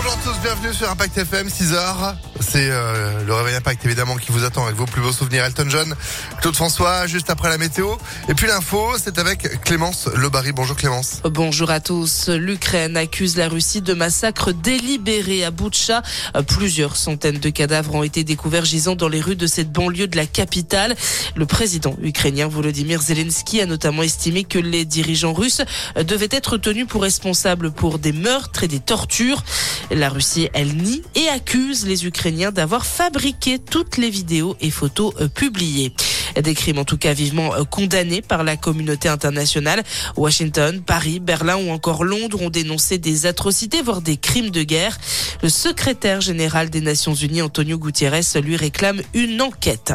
Bonjour à tous, bienvenue sur Impact FM, 6h. C'est euh, le réveil Impact évidemment qui vous attend avec vos plus beaux souvenirs. Elton John, Claude François, juste après la météo. Et puis l'info, c'est avec Clémence Lebary. Bonjour Clémence. Bonjour à tous. L'Ukraine accuse la Russie de massacre délibéré à Boutcha. Plusieurs centaines de cadavres ont été découverts gisant dans les rues de cette banlieue de la capitale. Le président ukrainien Volodymyr Zelensky a notamment estimé que les dirigeants russes devaient être tenus pour responsables pour des meurtres et des tortures. La Russie, elle nie et accuse les Ukrainiens d'avoir fabriqué toutes les vidéos et photos euh, publiées. Des crimes en tout cas vivement euh, condamnés par la communauté internationale. Washington, Paris, Berlin ou encore Londres ont dénoncé des atrocités, voire des crimes de guerre. Le secrétaire général des Nations Unies, Antonio Gutiérrez, lui réclame une enquête.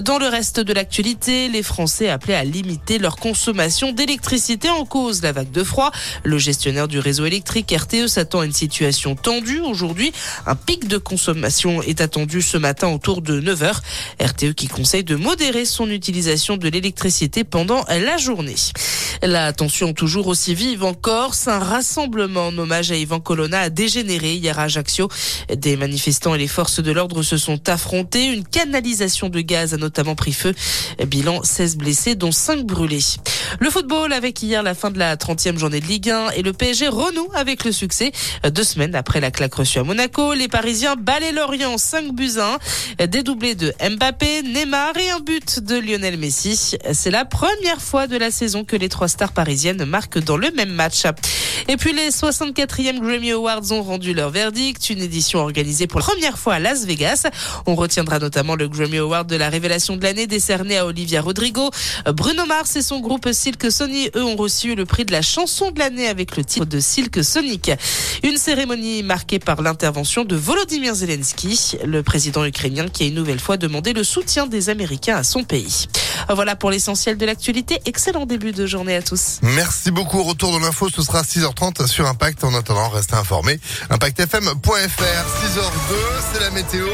Dans le reste de l'actualité, les Français appelaient à limiter leur consommation d'électricité en cause la vague de froid. Le gestionnaire du réseau électrique RTE s'attend à une situation tendue aujourd'hui. Un pic de consommation est attendu ce matin autour de 9h. RTE qui conseille de modérer son utilisation de l'électricité pendant la journée. La tension toujours aussi vive en Corse. Un rassemblement en hommage à Ivan Colonna a dégénéré hier à Ajaccio. Des manifestants et les forces de l'ordre se sont affrontés. Une canalisation de gaz a notamment pris feu. Bilan 16 blessés, dont 5 brûlés. Le football avec hier la fin de la 30e journée de Ligue 1 et le PSG renoue avec le succès. Deux semaines après la claque reçue à Monaco, les Parisiens balaient Lorient 5 buts à 1. Des doublés de Mbappé, Neymar et un but de Lionel Messi. C'est la première fois de la saison que les trois stars parisiennes marquent dans le même match. Et puis les 64e Grammy Awards ont rendu leur verdict, une édition organisée pour la première fois à Las Vegas. On retiendra notamment le Grammy Award de la révélation de l'année décerné à Olivia Rodrigo. Bruno Mars et son groupe Silk Sony, eux, ont reçu le prix de la chanson de l'année avec le titre de Silk Sonic. Une cérémonie marquée par l'intervention de Volodymyr Zelensky, le président ukrainien qui a une nouvelle fois demandé le soutien des Américains à son pays. Voilà pour l'essentiel de l'actualité. Excellent début de journée à tous. Merci beaucoup. Retour de l'info, ce sera 6h30 sur Impact. En attendant, restez informés. ImpactFM.fr, 6h02, c'est la météo.